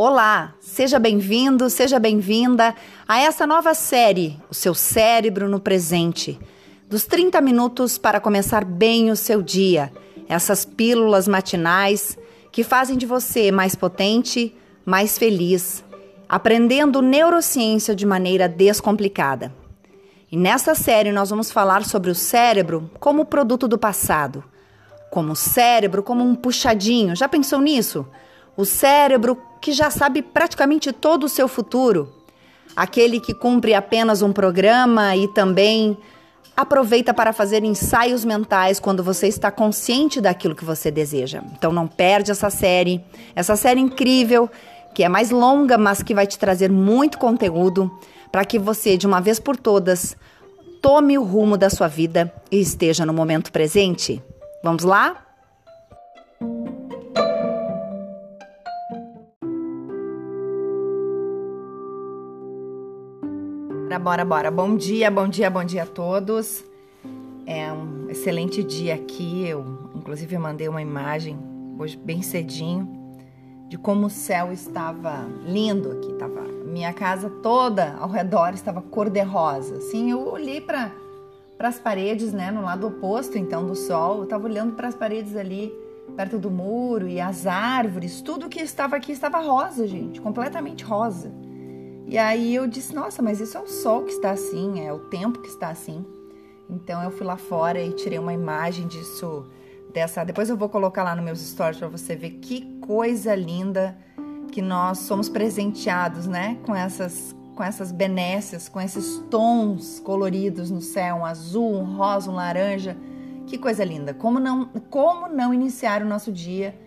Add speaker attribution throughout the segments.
Speaker 1: Olá, seja bem-vindo, seja bem-vinda a essa nova série, O Seu Cérebro no Presente. Dos 30 minutos para começar bem o seu dia. Essas pílulas matinais que fazem de você mais potente, mais feliz, aprendendo neurociência de maneira descomplicada. E nessa série nós vamos falar sobre o cérebro como produto do passado, como o cérebro como um puxadinho. Já pensou nisso? O cérebro que já sabe praticamente todo o seu futuro, aquele que cumpre apenas um programa e também aproveita para fazer ensaios mentais quando você está consciente daquilo que você deseja. Então não perde essa série, essa série incrível, que é mais longa, mas que vai te trazer muito conteúdo para que você, de uma vez por todas, tome o rumo da sua vida e esteja no momento presente. Vamos lá? Bora, bora. Bom dia, bom dia, bom dia a todos. É um excelente dia aqui. Eu, inclusive, mandei uma imagem hoje bem cedinho de como o céu estava lindo aqui. Tava minha casa toda ao redor estava cor de rosa. Assim, eu olhei para para as paredes, né, no lado oposto então do sol. Eu estava olhando para as paredes ali perto do muro e as árvores, tudo que estava aqui estava rosa, gente, completamente rosa. E aí eu disse: "Nossa, mas isso é o sol que está assim, é o tempo que está assim". Então eu fui lá fora e tirei uma imagem disso dessa. Depois eu vou colocar lá nos meus stories para você ver que coisa linda que nós somos presenteados, né, com essas com essas benécias, com esses tons coloridos no céu, um azul, um rosa, um laranja. Que coisa linda. Como não como não iniciar o nosso dia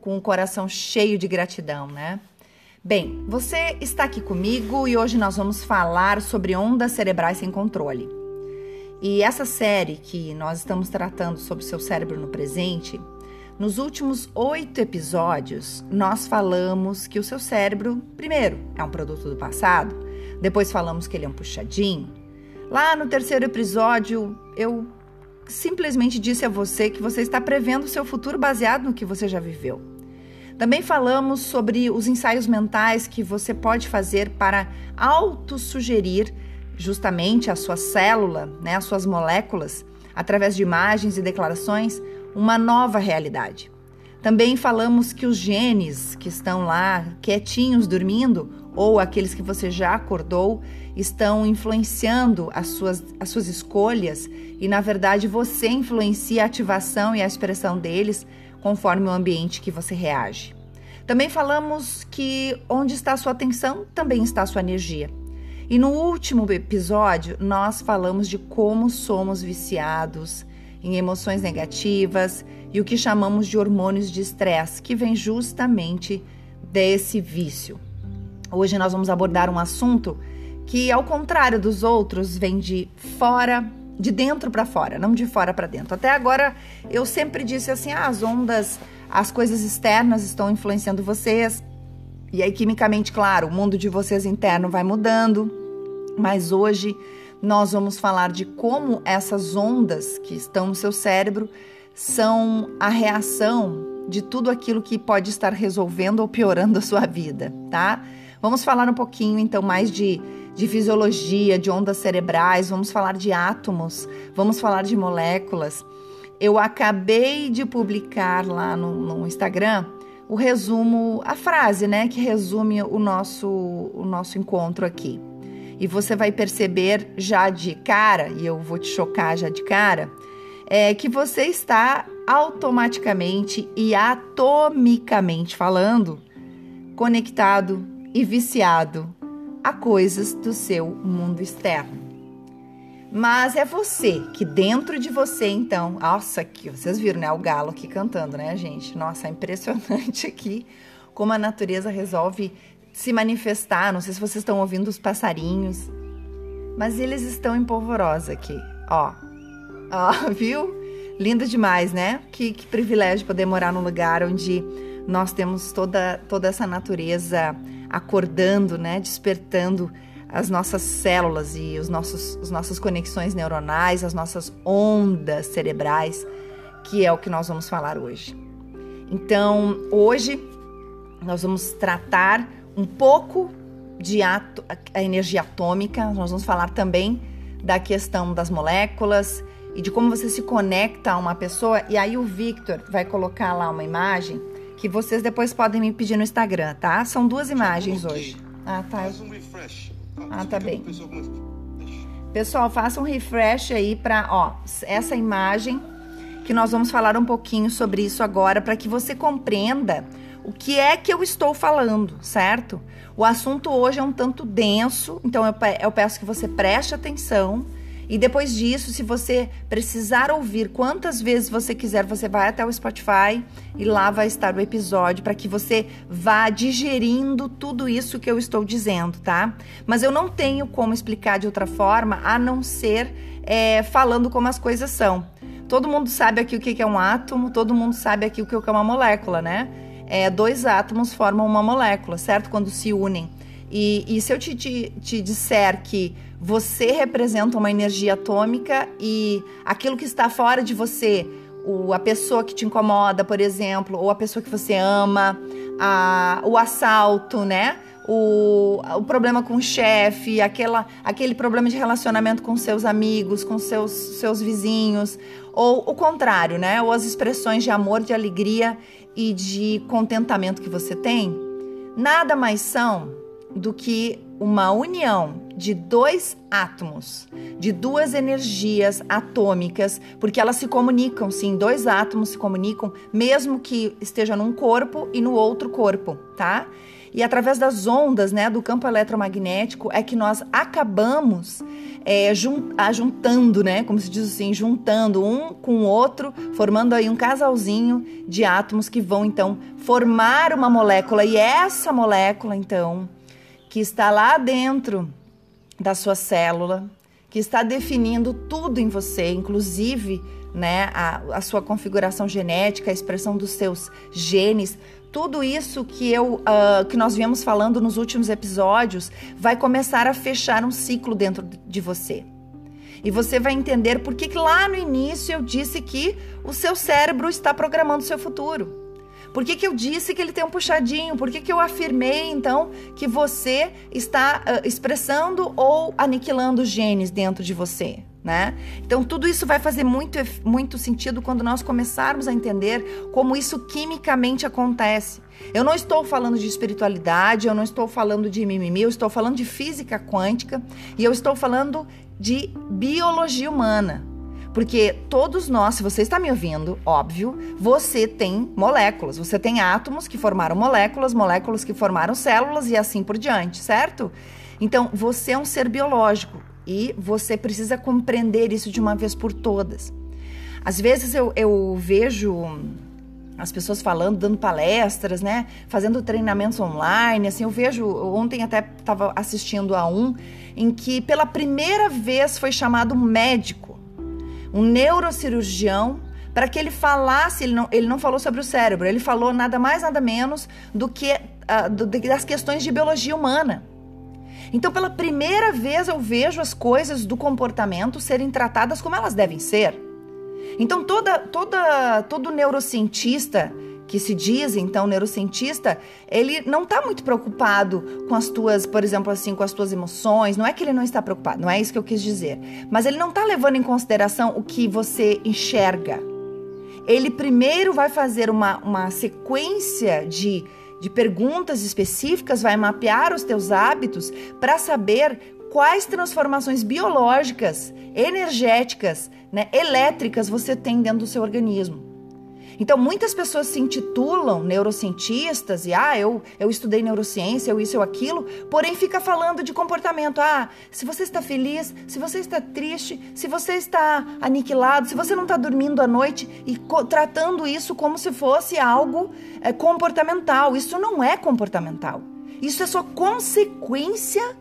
Speaker 1: com o coração cheio de gratidão, né? Bem, você está aqui comigo e hoje nós vamos falar sobre ondas cerebrais sem controle. E essa série que nós estamos tratando sobre o seu cérebro no presente, nos últimos oito episódios, nós falamos que o seu cérebro, primeiro, é um produto do passado, depois falamos que ele é um puxadinho. Lá no terceiro episódio, eu simplesmente disse a você que você está prevendo o seu futuro baseado no que você já viveu. Também falamos sobre os ensaios mentais que você pode fazer para autossugerir justamente a sua célula, né, as suas moléculas, através de imagens e declarações, uma nova realidade. Também falamos que os genes que estão lá quietinhos dormindo, ou aqueles que você já acordou, estão influenciando as suas, as suas escolhas e, na verdade, você influencia a ativação e a expressão deles conforme o ambiente que você reage. Também falamos que onde está sua atenção, também está sua energia. E no último episódio, nós falamos de como somos viciados em emoções negativas e o que chamamos de hormônios de estresse, que vem justamente desse vício. Hoje nós vamos abordar um assunto que, ao contrário dos outros, vem de fora, de dentro para fora, não de fora para dentro. Até agora eu sempre disse assim: ah, as ondas, as coisas externas estão influenciando vocês, e aí, quimicamente, claro, o mundo de vocês interno vai mudando, mas hoje nós vamos falar de como essas ondas que estão no seu cérebro são a reação de tudo aquilo que pode estar resolvendo ou piorando a sua vida, tá? Vamos falar um pouquinho então mais de, de fisiologia, de ondas cerebrais, vamos falar de átomos, vamos falar de moléculas. Eu acabei de publicar lá no, no Instagram o resumo, a frase, né, que resume o nosso, o nosso encontro aqui. E você vai perceber já de cara, e eu vou te chocar já de cara, é que você está automaticamente e atomicamente falando conectado e viciado a coisas do seu mundo externo. Mas é você que dentro de você, então, nossa, aqui, vocês viram, né? O galo aqui cantando, né, gente? Nossa, é impressionante aqui como a natureza resolve se manifestar. Não sei se vocês estão ouvindo os passarinhos, mas eles estão em polvorosa aqui, ó. Ó, viu? Lindo demais, né? Que, que privilégio poder morar num lugar onde nós temos toda, toda essa natureza acordando, né? Despertando as nossas células e os nossos, as nossas conexões neuronais, as nossas ondas cerebrais, que é o que nós vamos falar hoje. Então, hoje nós vamos tratar um pouco de ato, a energia atômica, nós vamos falar também da questão das moléculas e de como você se conecta a uma pessoa. E aí o Victor vai colocar lá uma imagem que vocês depois podem me pedir no Instagram, tá? São duas imagens hoje. Ah, tá. Ah, tá bem. Pessoal, faça um refresh aí para, ó, essa imagem que nós vamos falar um pouquinho sobre isso agora para que você compreenda o que é que eu estou falando, certo? O assunto hoje é um tanto denso, então eu peço que você preste atenção e depois disso, se você precisar ouvir quantas vezes você quiser, você vai até o Spotify e lá vai estar o episódio para que você vá digerindo tudo isso que eu estou dizendo, tá? Mas eu não tenho como explicar de outra forma a não ser é, falando como as coisas são. Todo mundo sabe aqui o que é um átomo, todo mundo sabe aqui o que é uma molécula, né? É, dois átomos formam uma molécula, certo? Quando se unem. E, e se eu te, te, te disser que você representa uma energia atômica e aquilo que está fora de você, o, a pessoa que te incomoda, por exemplo, ou a pessoa que você ama, a, o assalto, né? O, o problema com o chefe, aquela, aquele problema de relacionamento com seus amigos, com seus, seus vizinhos, ou o contrário, né? Ou as expressões de amor, de alegria e de contentamento que você tem, nada mais são do que uma união de dois átomos, de duas energias atômicas, porque elas se comunicam, sim, dois átomos se comunicam, mesmo que esteja num corpo e no outro corpo, tá? E através das ondas, né, do campo eletromagnético, é que nós acabamos é, juntando, né, como se diz assim, juntando um com o outro, formando aí um casalzinho de átomos que vão então formar uma molécula. E essa molécula, então, que está lá dentro da sua célula, que está definindo tudo em você, inclusive né, a, a sua configuração genética, a expressão dos seus genes, tudo isso que eu uh, que nós viemos falando nos últimos episódios vai começar a fechar um ciclo dentro de você. E você vai entender por que lá no início eu disse que o seu cérebro está programando o seu futuro. Por que, que eu disse que ele tem um puxadinho? Por que, que eu afirmei, então, que você está uh, expressando ou aniquilando genes dentro de você? Né? Então, tudo isso vai fazer muito, muito sentido quando nós começarmos a entender como isso quimicamente acontece. Eu não estou falando de espiritualidade, eu não estou falando de mimimi, eu estou falando de física quântica e eu estou falando de biologia humana. Porque todos nós, se você está me ouvindo, óbvio, você tem moléculas, você tem átomos que formaram moléculas, moléculas que formaram células e assim por diante, certo? Então, você é um ser biológico e você precisa compreender isso de uma vez por todas. Às vezes eu, eu vejo as pessoas falando, dando palestras, né? Fazendo treinamentos online. Assim, eu vejo, ontem até estava assistindo a um em que pela primeira vez foi chamado médico um neurocirurgião, para que ele falasse, ele não, ele não falou sobre o cérebro, ele falou nada mais, nada menos do que uh, das questões de biologia humana. Então, pela primeira vez, eu vejo as coisas do comportamento serem tratadas como elas devem ser. Então, toda, toda, todo neurocientista que se diz, então, neurocientista, ele não está muito preocupado com as tuas, por exemplo, assim, com as tuas emoções. Não é que ele não está preocupado, não é isso que eu quis dizer. Mas ele não está levando em consideração o que você enxerga. Ele primeiro vai fazer uma, uma sequência de, de perguntas específicas, vai mapear os teus hábitos para saber quais transformações biológicas, energéticas, né, elétricas você tem dentro do seu organismo. Então, muitas pessoas se intitulam neurocientistas e, ah, eu, eu estudei neurociência, eu isso, eu aquilo, porém fica falando de comportamento. Ah, se você está feliz, se você está triste, se você está aniquilado, se você não está dormindo à noite e tratando isso como se fosse algo é, comportamental. Isso não é comportamental. Isso é só consequência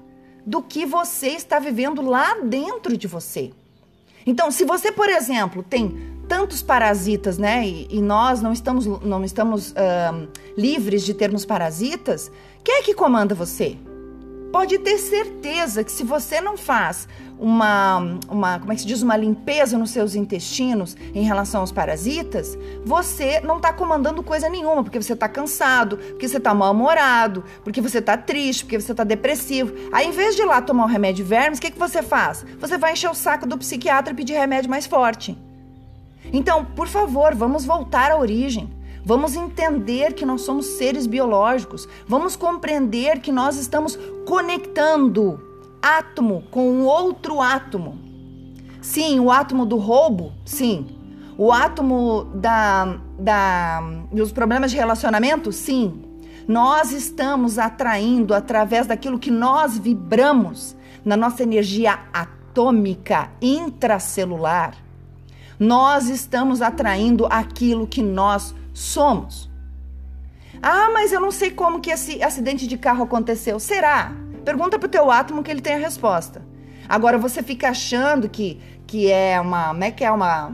Speaker 1: do que você está vivendo lá dentro de você. Então, se você, por exemplo, tem tantos parasitas, né? E, e nós não estamos, não estamos uh, livres de termos parasitas. Quem é que comanda você? pode ter certeza que se você não faz uma, uma, como é que se diz, uma limpeza nos seus intestinos em relação aos parasitas, você não está comandando coisa nenhuma, porque você está cansado, porque você está mal-humorado, porque você está triste, porque você está depressivo. Aí, em vez de ir lá tomar um remédio vermes, o que, que você faz? Você vai encher o saco do psiquiatra e pedir remédio mais forte. Então, por favor, vamos voltar à origem. Vamos entender que nós somos seres biológicos. Vamos compreender que nós estamos conectando átomo com outro átomo. Sim, o átomo do roubo, sim. O átomo da, da, dos problemas de relacionamento, sim. Nós estamos atraindo através daquilo que nós vibramos na nossa energia atômica intracelular. Nós estamos atraindo aquilo que nós somos. Ah, mas eu não sei como que esse acidente de carro aconteceu. Será? Pergunta pro teu átomo que ele tem a resposta. Agora você fica achando que, que é uma, como é que é uma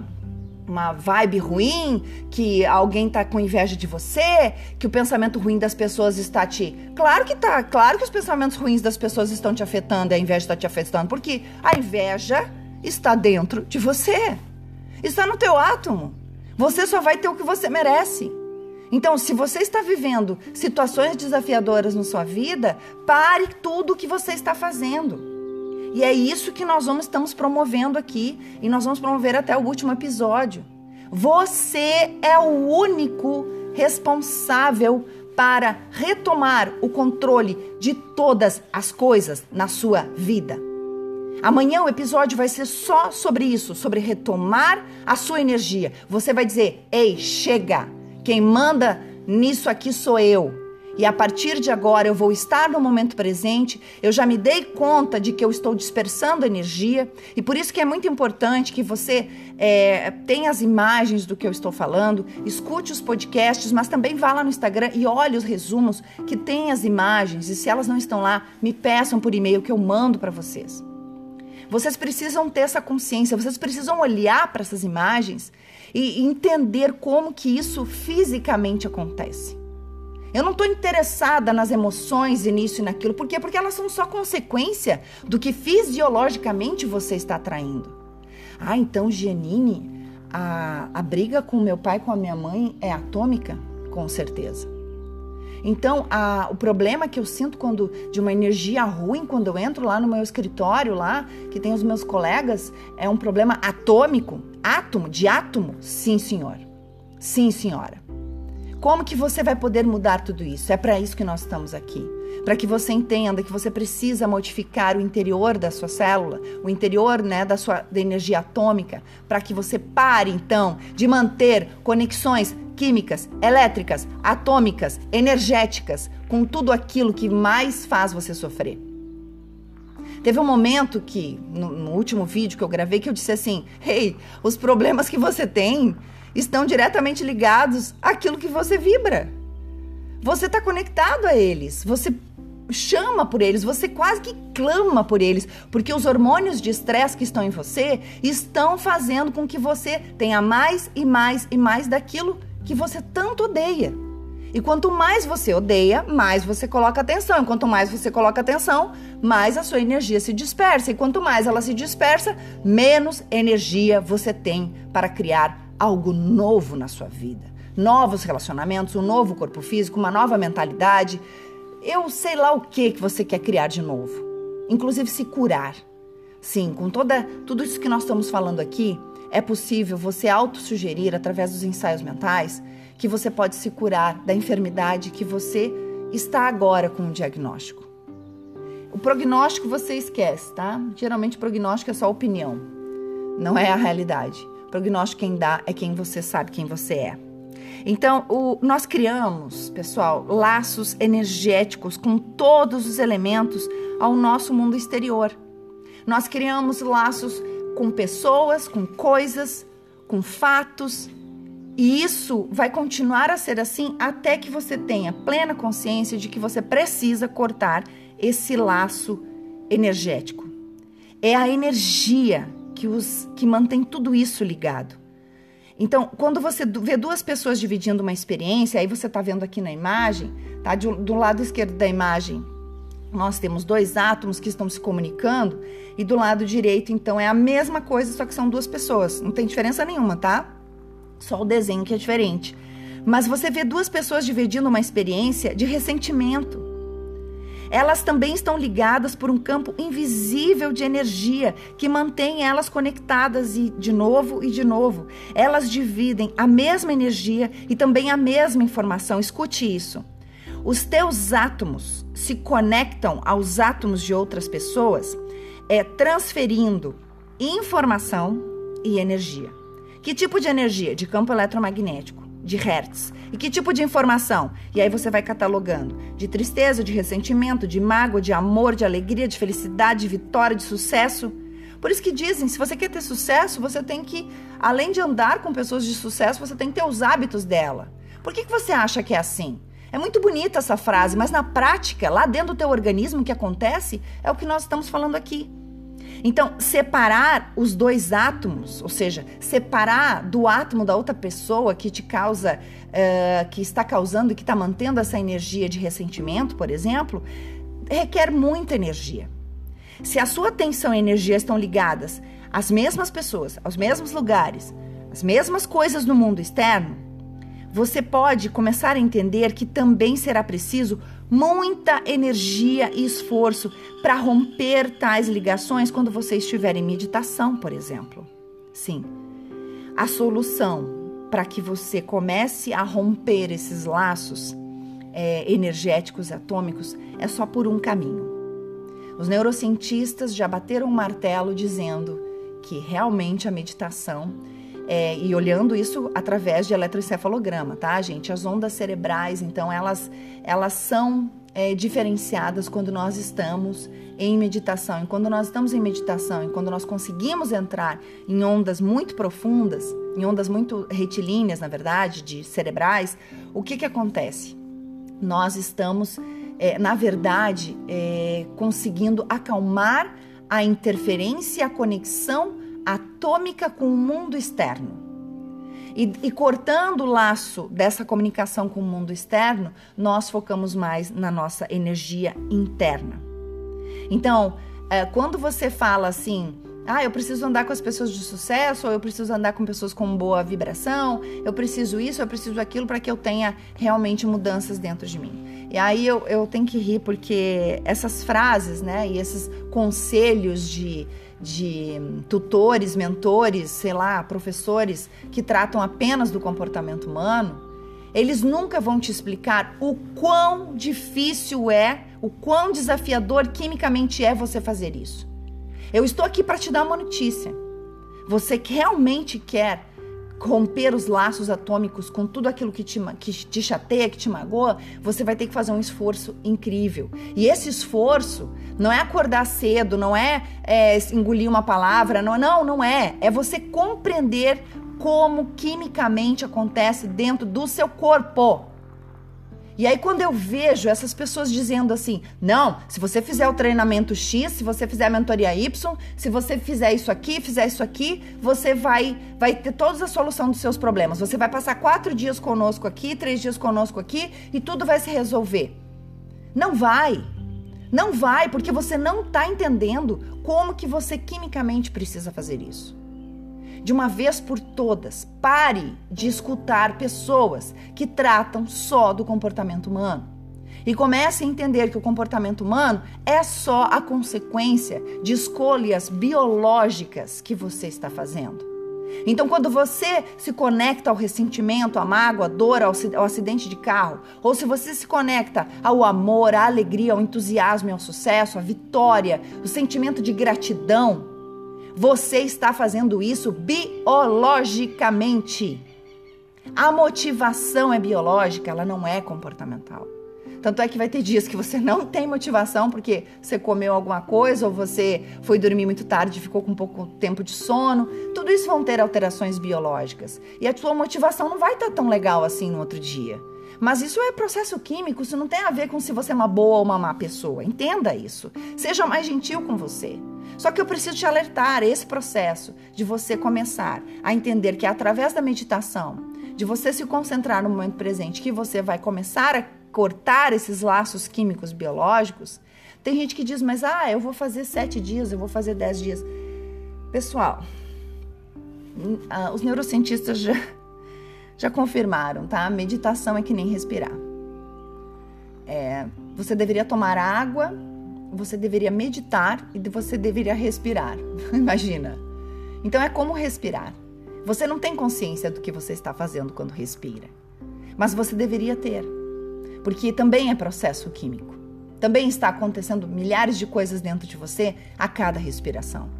Speaker 1: uma vibe ruim, que alguém tá com inveja de você, que o pensamento ruim das pessoas está te. Claro que tá, claro que os pensamentos ruins das pessoas estão te afetando, a inveja está te afetando, porque a inveja está dentro de você. Está no teu átomo. Você só vai ter o que você merece. Então, se você está vivendo situações desafiadoras na sua vida, pare tudo o que você está fazendo. E é isso que nós vamos estamos promovendo aqui e nós vamos promover até o último episódio. Você é o único responsável para retomar o controle de todas as coisas na sua vida. Amanhã o episódio vai ser só sobre isso, sobre retomar a sua energia. Você vai dizer: "Ei, chega! Quem manda nisso aqui sou eu. E a partir de agora eu vou estar no momento presente. Eu já me dei conta de que eu estou dispersando energia e por isso que é muito importante que você é, tenha as imagens do que eu estou falando, escute os podcasts, mas também vá lá no Instagram e olhe os resumos que tem as imagens. E se elas não estão lá, me peçam por e-mail que eu mando para vocês. Vocês precisam ter essa consciência, vocês precisam olhar para essas imagens e entender como que isso fisicamente acontece. Eu não estou interessada nas emoções e nisso e naquilo. Por quê? Porque elas são só consequência do que fisiologicamente você está atraindo. Ah, então, Giannini, a, a briga com meu pai com a minha mãe é atômica? Com certeza. Então, a, o problema que eu sinto quando de uma energia ruim quando eu entro lá no meu escritório lá, que tem os meus colegas, é um problema atômico, átomo, de átomo? Sim, senhor. Sim, senhora. Como que você vai poder mudar tudo isso? É para isso que nós estamos aqui. Para que você entenda que você precisa modificar o interior da sua célula, o interior né, da sua da energia atômica, para que você pare então de manter conexões químicas, elétricas, atômicas, energéticas, com tudo aquilo que mais faz você sofrer. Teve um momento que, no, no, último vídeo que eu gravei, que eu disse assim: Hey, os problemas que você tem estão diretamente ligados àquilo que você vibra. Você está conectado a eles, você chama por eles, você quase que clama por eles, porque os hormônios de estresse que estão em você estão fazendo com que você tenha mais e mais e mais daquilo que você tanto odeia. E quanto mais você odeia, mais você coloca atenção. E quanto mais você coloca atenção, mais a sua energia se dispersa. E quanto mais ela se dispersa, menos energia você tem para criar algo novo na sua vida. Novos relacionamentos, um novo corpo físico, uma nova mentalidade. Eu sei lá o que que você quer criar de novo. Inclusive se curar. Sim, com toda tudo isso que nós estamos falando aqui, é possível você autossugerir através dos ensaios mentais que você pode se curar da enfermidade que você está agora com o diagnóstico. O prognóstico você esquece, tá? Geralmente prognóstico é só opinião, não é a realidade. Prognóstico quem dá é quem você sabe quem você é. Então, o, nós criamos, pessoal, laços energéticos com todos os elementos ao nosso mundo exterior. Nós criamos laços com pessoas, com coisas, com fatos. E isso vai continuar a ser assim até que você tenha plena consciência de que você precisa cortar esse laço energético. É a energia que os que mantém tudo isso ligado. Então, quando você vê duas pessoas dividindo uma experiência, aí você está vendo aqui na imagem, tá? Do, do lado esquerdo da imagem nós temos dois átomos que estão se comunicando e do lado direito, então, é a mesma coisa, só que são duas pessoas. Não tem diferença nenhuma, tá? Só o desenho que é diferente. Mas você vê duas pessoas dividindo uma experiência de ressentimento. Elas também estão ligadas por um campo invisível de energia que mantém elas conectadas e de novo e de novo. Elas dividem a mesma energia e também a mesma informação. Escute isso. Os teus átomos se conectam aos átomos de outras pessoas, é transferindo informação e energia. Que tipo de energia? De campo eletromagnético, de hertz. E que tipo de informação? E aí você vai catalogando: de tristeza, de ressentimento, de mágoa, de amor, de alegria, de felicidade, de vitória, de sucesso. Por isso que dizem, se você quer ter sucesso, você tem que, além de andar com pessoas de sucesso, você tem que ter os hábitos dela. Por que, que você acha que é assim? É muito bonita essa frase, mas na prática, lá dentro do teu organismo, o que acontece é o que nós estamos falando aqui. Então, separar os dois átomos, ou seja, separar do átomo da outra pessoa que te causa, uh, que está causando e que está mantendo essa energia de ressentimento, por exemplo, requer muita energia. Se a sua atenção e energia estão ligadas às mesmas pessoas, aos mesmos lugares, às mesmas coisas no mundo externo, você pode começar a entender que também será preciso muita energia e esforço para romper tais ligações quando você estiver em meditação, por exemplo. Sim, a solução para que você comece a romper esses laços é, energéticos atômicos é só por um caminho. Os neurocientistas já bateram um martelo dizendo que realmente a meditação é, e olhando isso através de eletroencefalograma, tá, gente? As ondas cerebrais, então, elas, elas são é, diferenciadas quando nós estamos em meditação. E quando nós estamos em meditação e quando nós conseguimos entrar em ondas muito profundas, em ondas muito retilíneas, na verdade, de cerebrais, o que, que acontece? Nós estamos, é, na verdade, é, conseguindo acalmar a interferência, a conexão atômica com o mundo externo. E, e, cortando o laço dessa comunicação com o mundo externo, nós focamos mais na nossa energia interna. Então, é, quando você fala assim, ah, eu preciso andar com as pessoas de sucesso, ou eu preciso andar com pessoas com boa vibração, eu preciso isso, eu preciso aquilo para que eu tenha realmente mudanças dentro de mim. E aí eu, eu tenho que rir porque essas frases, né, e esses conselhos de de tutores, mentores, sei lá, professores que tratam apenas do comportamento humano, eles nunca vão te explicar o quão difícil é, o quão desafiador quimicamente é você fazer isso. Eu estou aqui para te dar uma notícia. Você realmente quer romper os laços atômicos com tudo aquilo que te, que te chateia, que te magoa, você vai ter que fazer um esforço incrível. E esse esforço não é acordar cedo, não é, é engolir uma palavra, não, não, não é. É você compreender como quimicamente acontece dentro do seu corpo. E aí, quando eu vejo essas pessoas dizendo assim: não, se você fizer o treinamento X, se você fizer a mentoria Y, se você fizer isso aqui, fizer isso aqui, você vai, vai ter toda a solução dos seus problemas. Você vai passar quatro dias conosco aqui, três dias conosco aqui e tudo vai se resolver. Não vai. Não vai, porque você não está entendendo como que você quimicamente precisa fazer isso de uma vez por todas, pare de escutar pessoas que tratam só do comportamento humano. E comece a entender que o comportamento humano é só a consequência de escolhas biológicas que você está fazendo. Então, quando você se conecta ao ressentimento, à mágoa, à dor, ao acidente de carro, ou se você se conecta ao amor, à alegria, ao entusiasmo, ao sucesso, à vitória, o sentimento de gratidão, você está fazendo isso biologicamente. A motivação é biológica, ela não é comportamental. Tanto é que vai ter dias que você não tem motivação porque você comeu alguma coisa ou você foi dormir muito tarde ficou com pouco tempo de sono. Tudo isso vão ter alterações biológicas. E a sua motivação não vai estar tão legal assim no outro dia. Mas isso é processo químico, isso não tem a ver com se você é uma boa ou uma má pessoa. Entenda isso. Seja mais gentil com você. Só que eu preciso te alertar esse processo de você começar a entender que é através da meditação, de você se concentrar no momento presente, que você vai começar a cortar esses laços químicos biológicos, Tem gente que diz, mas ah, eu vou fazer sete dias, eu vou fazer dez dias. Pessoal, uh, os neurocientistas já, já confirmaram, tá? Meditação é que nem respirar. É, você deveria tomar água, você deveria meditar e você deveria respirar. Imagina. Então é como respirar. Você não tem consciência do que você está fazendo quando respira, mas você deveria ter, porque também é processo químico. Também está acontecendo milhares de coisas dentro de você a cada respiração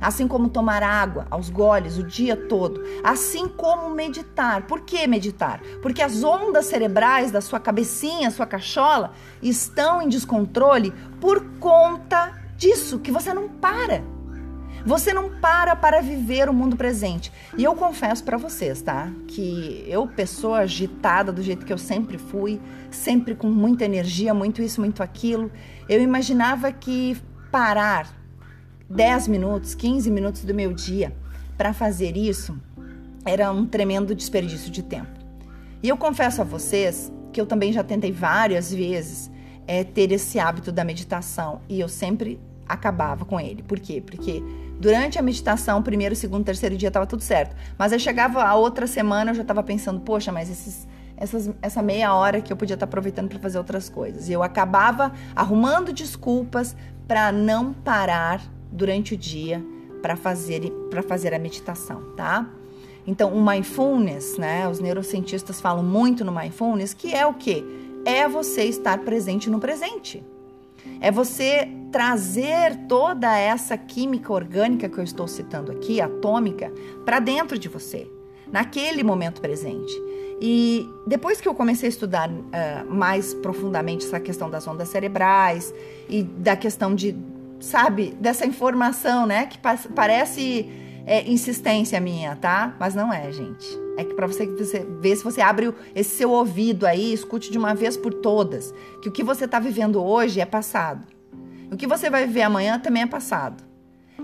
Speaker 1: assim como tomar água aos goles o dia todo, assim como meditar. Por que meditar? Porque as ondas cerebrais da sua cabecinha, sua cachola, estão em descontrole por conta disso, que você não para. Você não para para viver o mundo presente. E eu confesso para vocês, tá? Que eu, pessoa agitada do jeito que eu sempre fui, sempre com muita energia, muito isso, muito aquilo, eu imaginava que parar 10 minutos, 15 minutos do meu dia para fazer isso era um tremendo desperdício de tempo. E eu confesso a vocês que eu também já tentei várias vezes é, ter esse hábito da meditação e eu sempre acabava com ele. Por quê? Porque durante a meditação, primeiro, segundo, terceiro dia estava tudo certo, mas aí chegava a outra semana eu já estava pensando, poxa, mas esses essas, essa meia hora que eu podia estar aproveitando para fazer outras coisas. E eu acabava arrumando desculpas para não parar durante o dia para fazer, para fazer a meditação, tá? Então, o mindfulness, né? Os neurocientistas falam muito no mindfulness, que é o quê? É você estar presente no presente. É você trazer toda essa química orgânica que eu estou citando aqui, atômica, para dentro de você, naquele momento presente. E depois que eu comecei a estudar uh, mais profundamente essa questão das ondas cerebrais e da questão de sabe, dessa informação, né? Que parece é, insistência minha, tá? Mas não é, gente. É que para você, você ver se você abre esse seu ouvido aí, escute de uma vez por todas, que o que você está vivendo hoje é passado. O que você vai viver amanhã também é passado.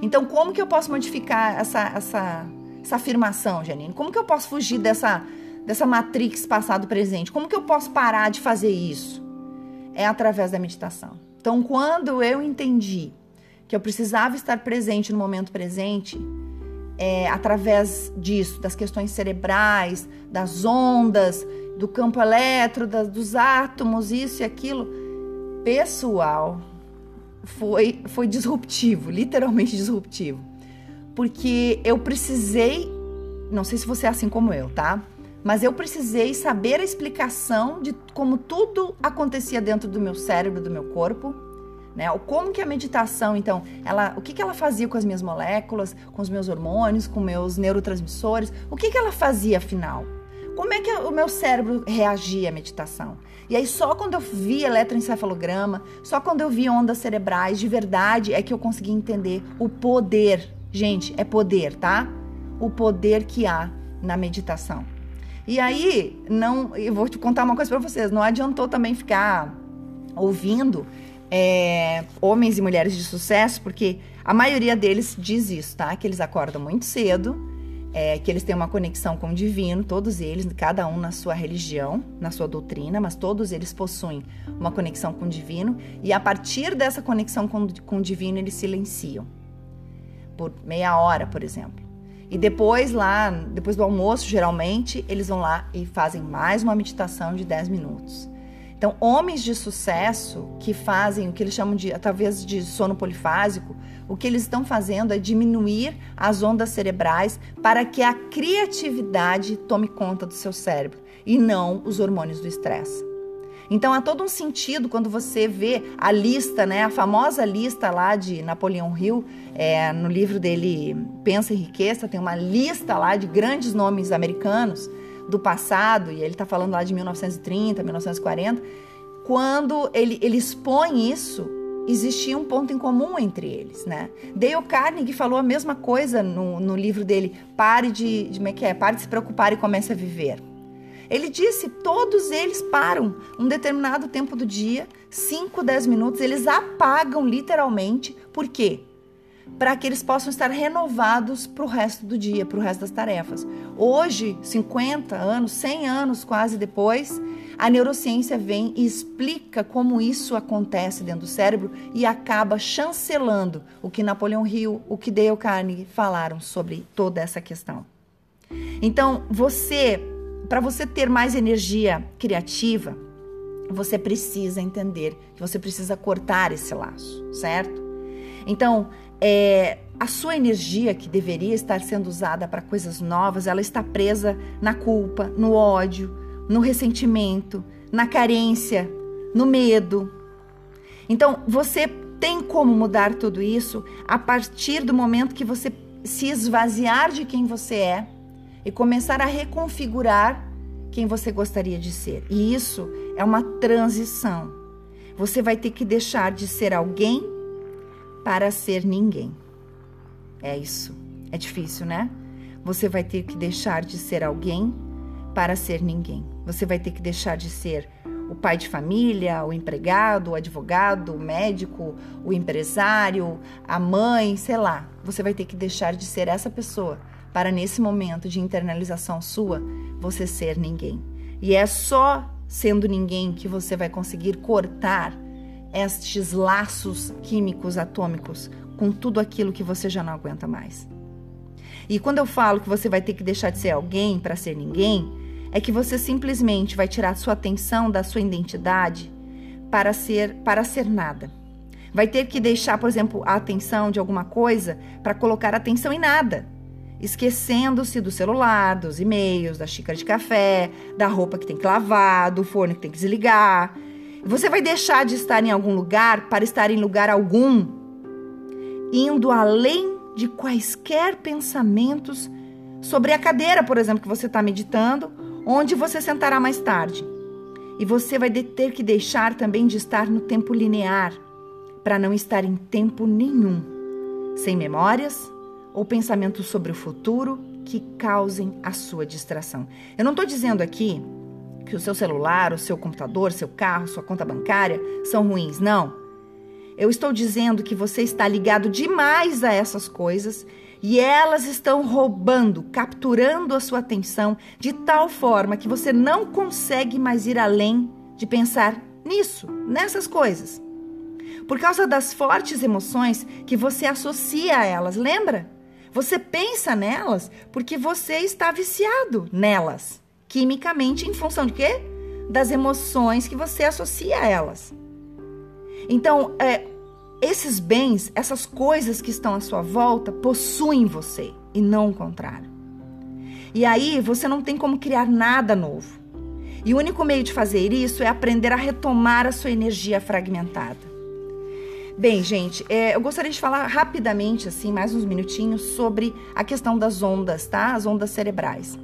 Speaker 1: Então, como que eu posso modificar essa, essa, essa afirmação, Janine? Como que eu posso fugir dessa, dessa matrix passado-presente? Como que eu posso parar de fazer isso? É através da meditação. Então, quando eu entendi que eu precisava estar presente no momento presente, é, através disso, das questões cerebrais, das ondas, do campo das, dos átomos, isso e aquilo, pessoal, foi, foi disruptivo, literalmente disruptivo. Porque eu precisei, não sei se você é assim como eu, tá? Mas eu precisei saber a explicação de como tudo acontecia dentro do meu cérebro, do meu corpo né? Como que a meditação, então, ela, o que, que ela fazia com as minhas moléculas, com os meus hormônios, com meus neurotransmissores? O que, que ela fazia afinal? Como é que o meu cérebro reagia à meditação? E aí só quando eu vi eletroencefalograma, só quando eu vi ondas cerebrais de verdade é que eu consegui entender o poder. Gente, é poder, tá? O poder que há na meditação. E aí, não, eu vou te contar uma coisa para vocês, não adiantou também ficar ouvindo é, homens e mulheres de sucesso, porque a maioria deles diz isso, tá? Que eles acordam muito cedo, é, que eles têm uma conexão com o divino, todos eles, cada um na sua religião, na sua doutrina, mas todos eles possuem uma conexão com o divino, e a partir dessa conexão com, com o divino, eles silenciam. Por meia hora, por exemplo. E depois, lá, depois do almoço, geralmente, eles vão lá e fazem mais uma meditação de 10 minutos. Então, homens de sucesso que fazem o que eles chamam de, talvez, de sono polifásico, o que eles estão fazendo é diminuir as ondas cerebrais para que a criatividade tome conta do seu cérebro e não os hormônios do estresse. Então há todo um sentido quando você vê a lista, né, a famosa lista lá de Napoleão Hill, é, no livro dele Pensa em Riqueza, tem uma lista lá de grandes nomes americanos do passado, e ele está falando lá de 1930, 1940, quando ele, ele expõe isso, existia um ponto em comum entre eles, né? Dale Carnegie falou a mesma coisa no, no livro dele, Pare de, de, como é que é? Pare de se preocupar e comece a viver. Ele disse, todos eles param um determinado tempo do dia, 5, 10 minutos, eles apagam literalmente, por quê? Para que eles possam estar renovados para o resto do dia, para o resto das tarefas. Hoje, 50 anos, 100 anos quase depois, a neurociência vem e explica como isso acontece dentro do cérebro e acaba chancelando o que Napoleão Hill, o que Dale Carnegie falaram sobre toda essa questão. Então, você, para você ter mais energia criativa, você precisa entender que você precisa cortar esse laço, certo? Então, é, a sua energia que deveria estar sendo usada para coisas novas, ela está presa na culpa, no ódio, no ressentimento, na carência, no medo. Então, você tem como mudar tudo isso a partir do momento que você se esvaziar de quem você é e começar a reconfigurar quem você gostaria de ser. E isso é uma transição. Você vai ter que deixar de ser alguém para ser ninguém. É isso. É difícil, né? Você vai ter que deixar de ser alguém para ser ninguém. Você vai ter que deixar de ser o pai de família, o empregado, o advogado, o médico, o empresário, a mãe, sei lá. Você vai ter que deixar de ser essa pessoa para nesse momento de internalização sua, você ser ninguém. E é só sendo ninguém que você vai conseguir cortar estes laços químicos atômicos com tudo aquilo que você já não aguenta mais. E quando eu falo que você vai ter que deixar de ser alguém para ser ninguém, é que você simplesmente vai tirar sua atenção da sua identidade para ser para ser nada. Vai ter que deixar, por exemplo, a atenção de alguma coisa para colocar atenção em nada esquecendo-se do celular, dos e-mails, da xícara de café, da roupa que tem que lavar, do forno que tem que desligar. Você vai deixar de estar em algum lugar para estar em lugar algum, indo além de quaisquer pensamentos sobre a cadeira, por exemplo, que você está meditando, onde você sentará mais tarde. E você vai ter que deixar também de estar no tempo linear, para não estar em tempo nenhum, sem memórias, ou pensamentos sobre o futuro que causem a sua distração. Eu não estou dizendo aqui que o seu celular, o seu computador, seu carro, sua conta bancária são ruins, não. Eu estou dizendo que você está ligado demais a essas coisas e elas estão roubando, capturando a sua atenção de tal forma que você não consegue mais ir além de pensar nisso, nessas coisas. Por causa das fortes emoções que você associa a elas, lembra? Você pensa nelas porque você está viciado nelas, quimicamente, em função de quê? Das emoções que você associa a elas. Então, é, esses bens, essas coisas que estão à sua volta, possuem você e não o contrário. E aí você não tem como criar nada novo. E o único meio de fazer isso é aprender a retomar a sua energia fragmentada. Bem, gente, é, eu gostaria de falar rapidamente, assim, mais uns minutinhos, sobre a questão das ondas, tá? As ondas cerebrais.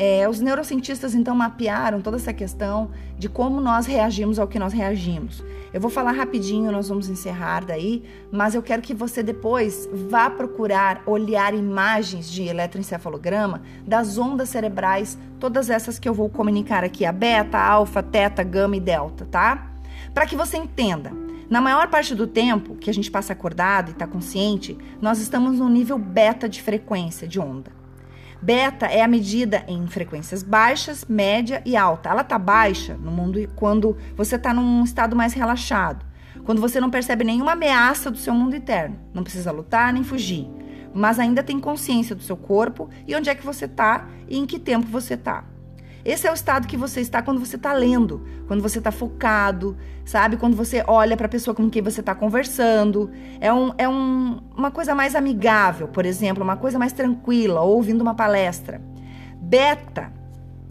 Speaker 1: É, os neurocientistas então mapearam toda essa questão de como nós reagimos ao que nós reagimos. Eu vou falar rapidinho, nós vamos encerrar daí, mas eu quero que você depois vá procurar olhar imagens de eletroencefalograma das ondas cerebrais, todas essas que eu vou comunicar aqui, a beta, alfa, teta, gama e delta, tá? Para que você entenda. Na maior parte do tempo que a gente passa acordado e está consciente, nós estamos no nível beta de frequência de onda. Beta é a medida em frequências baixas, média e alta. Ela está baixa no mundo quando você está num estado mais relaxado, quando você não percebe nenhuma ameaça do seu mundo interno, não precisa lutar nem fugir, mas ainda tem consciência do seu corpo e onde é que você está e em que tempo você está. Esse é o estado que você está quando você está lendo, quando você está focado, sabe? Quando você olha para a pessoa com quem você está conversando. É, um, é um, uma coisa mais amigável, por exemplo, uma coisa mais tranquila, ou ouvindo uma palestra. Beta,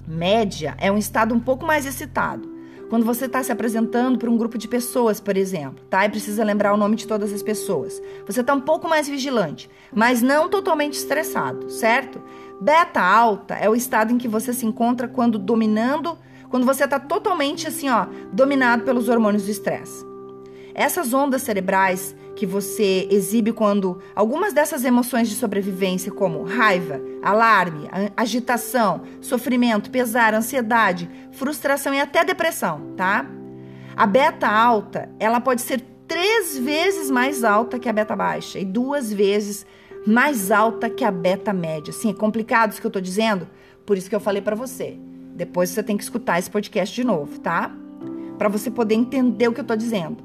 Speaker 1: média, é um estado um pouco mais excitado. Quando você está se apresentando para um grupo de pessoas, por exemplo, tá? E precisa lembrar o nome de todas as pessoas. Você está um pouco mais vigilante, mas não totalmente estressado, certo? Beta alta é o estado em que você se encontra quando dominando, quando você está totalmente assim, ó, dominado pelos hormônios do estresse. Essas ondas cerebrais que você exibe quando algumas dessas emoções de sobrevivência, como raiva, alarme, agitação, sofrimento, pesar, ansiedade, frustração e até depressão, tá? A beta alta, ela pode ser três vezes mais alta que a beta baixa e duas vezes mais alta que a beta média. Sim, é complicado isso que eu tô dizendo, por isso que eu falei para você. Depois você tem que escutar esse podcast de novo, tá? Para você poder entender o que eu tô dizendo.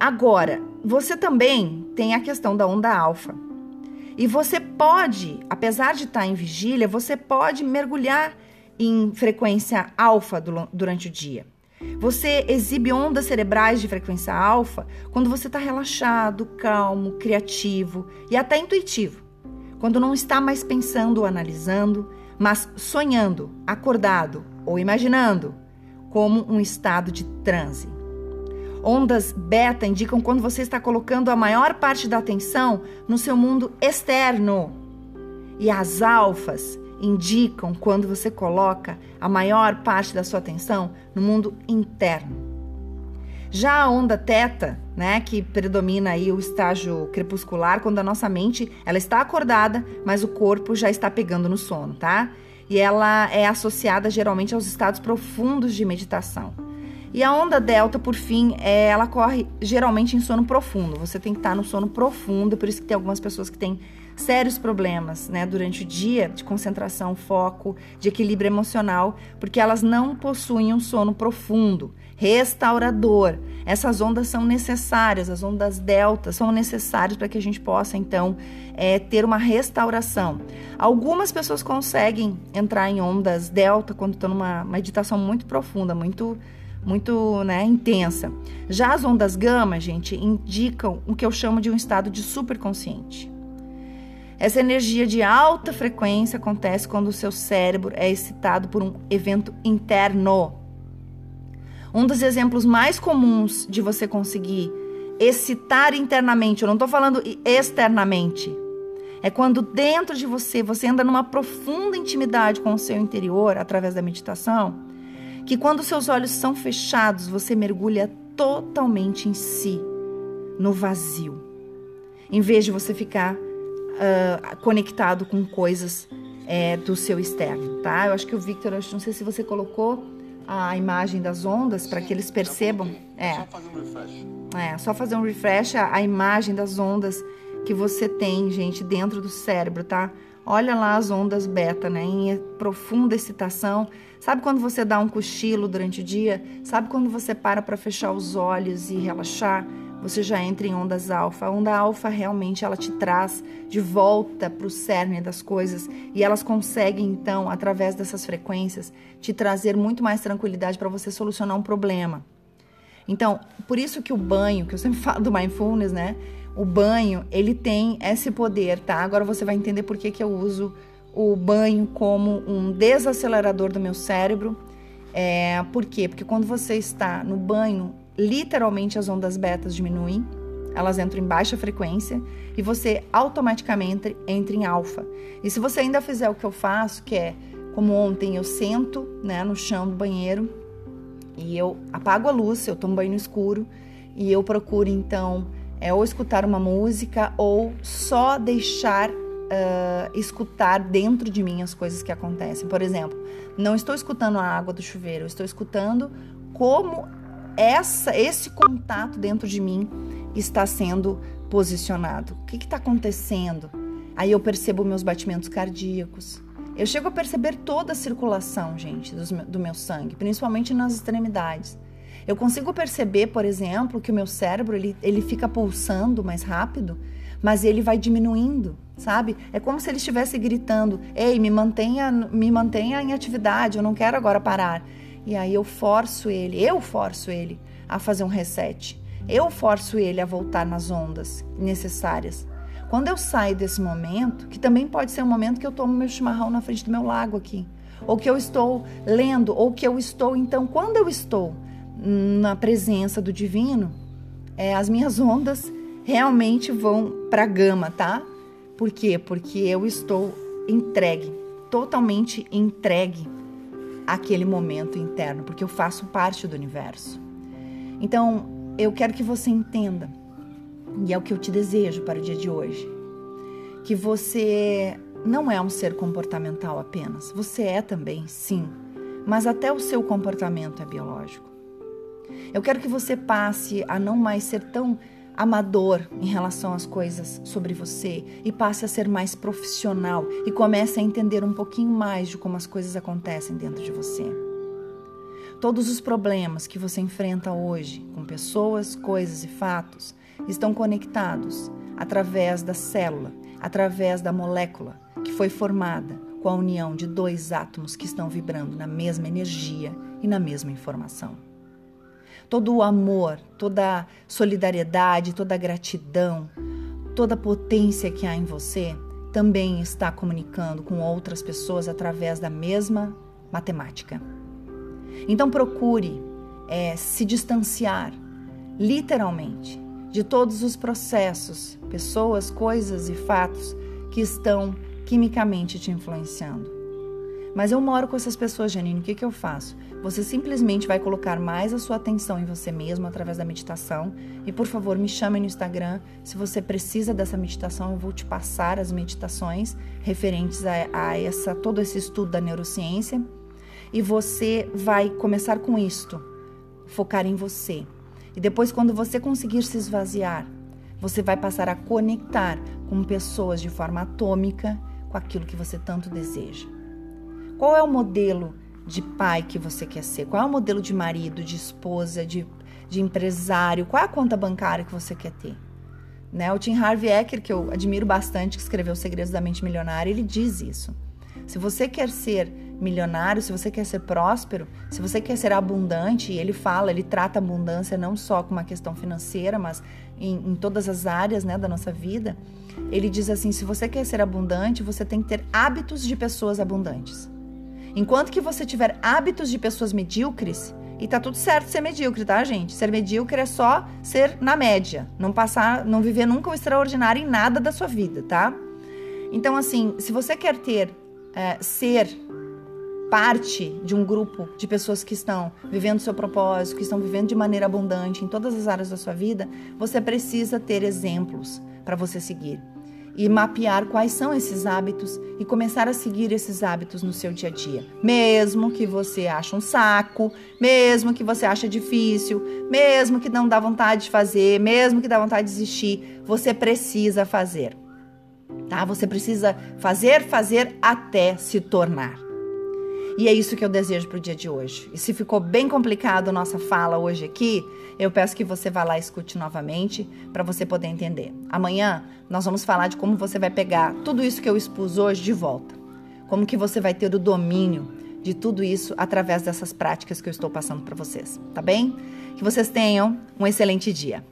Speaker 1: Agora, você também tem a questão da onda alfa. E você pode, apesar de estar em vigília, você pode mergulhar em frequência alfa durante o dia. Você exibe ondas cerebrais de frequência alfa quando você está relaxado, calmo, criativo e até intuitivo. Quando não está mais pensando ou analisando, mas sonhando, acordado ou imaginando, como um estado de transe. Ondas beta indicam quando você está colocando a maior parte da atenção no seu mundo externo. E as alfas indicam quando você coloca a maior parte da sua atenção no mundo interno. Já a onda teta, né, que predomina aí o estágio crepuscular, quando a nossa mente ela está acordada, mas o corpo já está pegando no sono, tá? E ela é associada geralmente aos estados profundos de meditação. E a onda delta, por fim, é, ela corre geralmente em sono profundo. Você tem que estar no sono profundo, por isso que tem algumas pessoas que têm sérios problemas né, durante o dia de concentração, foco, de equilíbrio emocional, porque elas não possuem um sono profundo, restaurador. Essas ondas são necessárias, as ondas delta são necessárias para que a gente possa, então, é, ter uma restauração. Algumas pessoas conseguem entrar em ondas delta quando estão numa meditação muito profunda, muito muito né, intensa. Já as ondas gama, gente, indicam o que eu chamo de um estado de superconsciente. Essa energia de alta frequência acontece quando o seu cérebro é excitado por um evento interno. Um dos exemplos mais comuns de você conseguir excitar internamente, eu não estou falando externamente, é quando dentro de você você anda numa profunda intimidade com o seu interior através da meditação, que quando seus olhos são fechados você mergulha totalmente em si, no vazio. Em vez de você ficar uh, conectado com coisas é, do seu externo, tá? Eu acho que o Victor, eu não sei se você colocou a imagem das ondas para que eles percebam. É. Só fazer um refresh. É, só fazer um refresh a, a imagem das ondas que você tem, gente, dentro do cérebro, tá? Olha lá as ondas beta, né? Em profunda excitação. Sabe quando você dá um cochilo durante o dia? Sabe quando você para para fechar os olhos e relaxar? Você já entra em ondas alfa. A onda alfa realmente ela te traz de volta para o cerne das coisas e elas conseguem então, através dessas frequências, te trazer muito mais tranquilidade para você solucionar um problema. Então, por isso que o banho, que eu sempre falo do mindfulness, né? O banho, ele tem esse poder, tá? Agora você vai entender por que, que eu uso o banho como um desacelerador do meu cérebro. É, por quê? Porque quando você está no banho, literalmente as ondas betas diminuem, elas entram em baixa frequência e você automaticamente entra em alfa. E se você ainda fizer o que eu faço, que é como ontem eu sento né, no chão do banheiro e eu apago a luz, eu tomo banho no escuro e eu procuro então é, ou escutar uma música ou só deixar uh, escutar dentro de mim as coisas que acontecem. Por exemplo, não estou escutando a água do chuveiro, estou escutando como essa, esse contato dentro de mim está sendo posicionado. O que está acontecendo? Aí eu percebo meus batimentos cardíacos. Eu chego a perceber toda a circulação, gente, do, do meu sangue, principalmente nas extremidades. Eu consigo perceber, por exemplo, que o meu cérebro ele, ele fica pulsando mais rápido, mas ele vai diminuindo, sabe? É como se ele estivesse gritando: "Ei, me mantenha, me mantenha em atividade, eu não quero agora parar". E aí eu forço ele, eu forço ele a fazer um reset. Eu forço ele a voltar nas ondas necessárias. Quando eu saio desse momento, que também pode ser um momento que eu tomo meu chimarrão na frente do meu lago aqui, ou que eu estou lendo, ou que eu estou, então, quando eu estou na presença do divino, é, as minhas ondas realmente vão para gama, tá? Por quê? Porque eu estou entregue, totalmente entregue aquele momento interno, porque eu faço parte do universo. Então, eu quero que você entenda, e é o que eu te desejo para o dia de hoje, que você não é um ser comportamental apenas. Você é também, sim, mas até o seu comportamento é biológico. Eu quero que você passe a não mais ser tão amador em relação às coisas sobre você e passe a ser mais profissional e comece a entender um pouquinho mais de como as coisas acontecem dentro de você. Todos os problemas que você enfrenta hoje com pessoas, coisas e fatos estão conectados através da célula, através da molécula que foi formada com a união de dois átomos que estão vibrando na mesma energia e na mesma informação todo o amor, toda a solidariedade, toda a gratidão, toda a potência que há em você também está comunicando com outras pessoas através da mesma matemática. Então procure é, se distanciar, literalmente, de todos os processos, pessoas, coisas e fatos que estão quimicamente te influenciando. Mas eu moro com essas pessoas, Janine, o que, que eu faço? Você simplesmente vai colocar mais a sua atenção em você mesmo através da meditação. E por favor, me chame no Instagram. Se você precisa dessa meditação, eu vou te passar as meditações referentes a, a essa, todo esse estudo da neurociência. E você vai começar com isto, focar em você. E depois, quando você conseguir se esvaziar, você vai passar a conectar com pessoas de forma atômica com aquilo que você tanto deseja. Qual é o modelo de pai que você quer ser? Qual é o modelo de marido, de esposa, de, de empresário? Qual é a conta bancária que você quer ter? Né? O Tim Harvey Eker, que eu admiro bastante, que escreveu Segredos da Mente Milionária, ele diz isso. Se você quer ser milionário, se você quer ser próspero, se você quer ser abundante, ele fala, ele trata abundância não só como uma questão financeira, mas em, em todas as áreas né, da nossa vida. Ele diz assim: se você quer ser abundante, você tem que ter hábitos de pessoas abundantes. Enquanto que você tiver hábitos de pessoas medíocres, e tá tudo certo ser medíocre, tá, gente? Ser medíocre é só ser na média, não passar, não viver nunca o extraordinário em nada da sua vida, tá? Então, assim, se você quer ter, é, ser parte de um grupo de pessoas que estão vivendo seu propósito, que estão vivendo de maneira abundante em todas as áreas da sua vida, você precisa ter exemplos para você seguir e mapear quais são esses hábitos e começar a seguir esses hábitos no seu dia a dia. Mesmo que você ache um saco, mesmo que você ache difícil, mesmo que não dá vontade de fazer, mesmo que dá vontade de desistir, você precisa fazer. Tá? Você precisa fazer, fazer até se tornar. E é isso que eu desejo para o dia de hoje. E se ficou bem complicado a nossa fala hoje aqui, eu peço que você vá lá e escute novamente para você poder entender. Amanhã nós vamos falar de como você vai pegar tudo isso que eu expus hoje de volta. Como que você vai ter o domínio de tudo isso através dessas práticas que eu estou passando para vocês, tá bem? Que vocês tenham um excelente dia.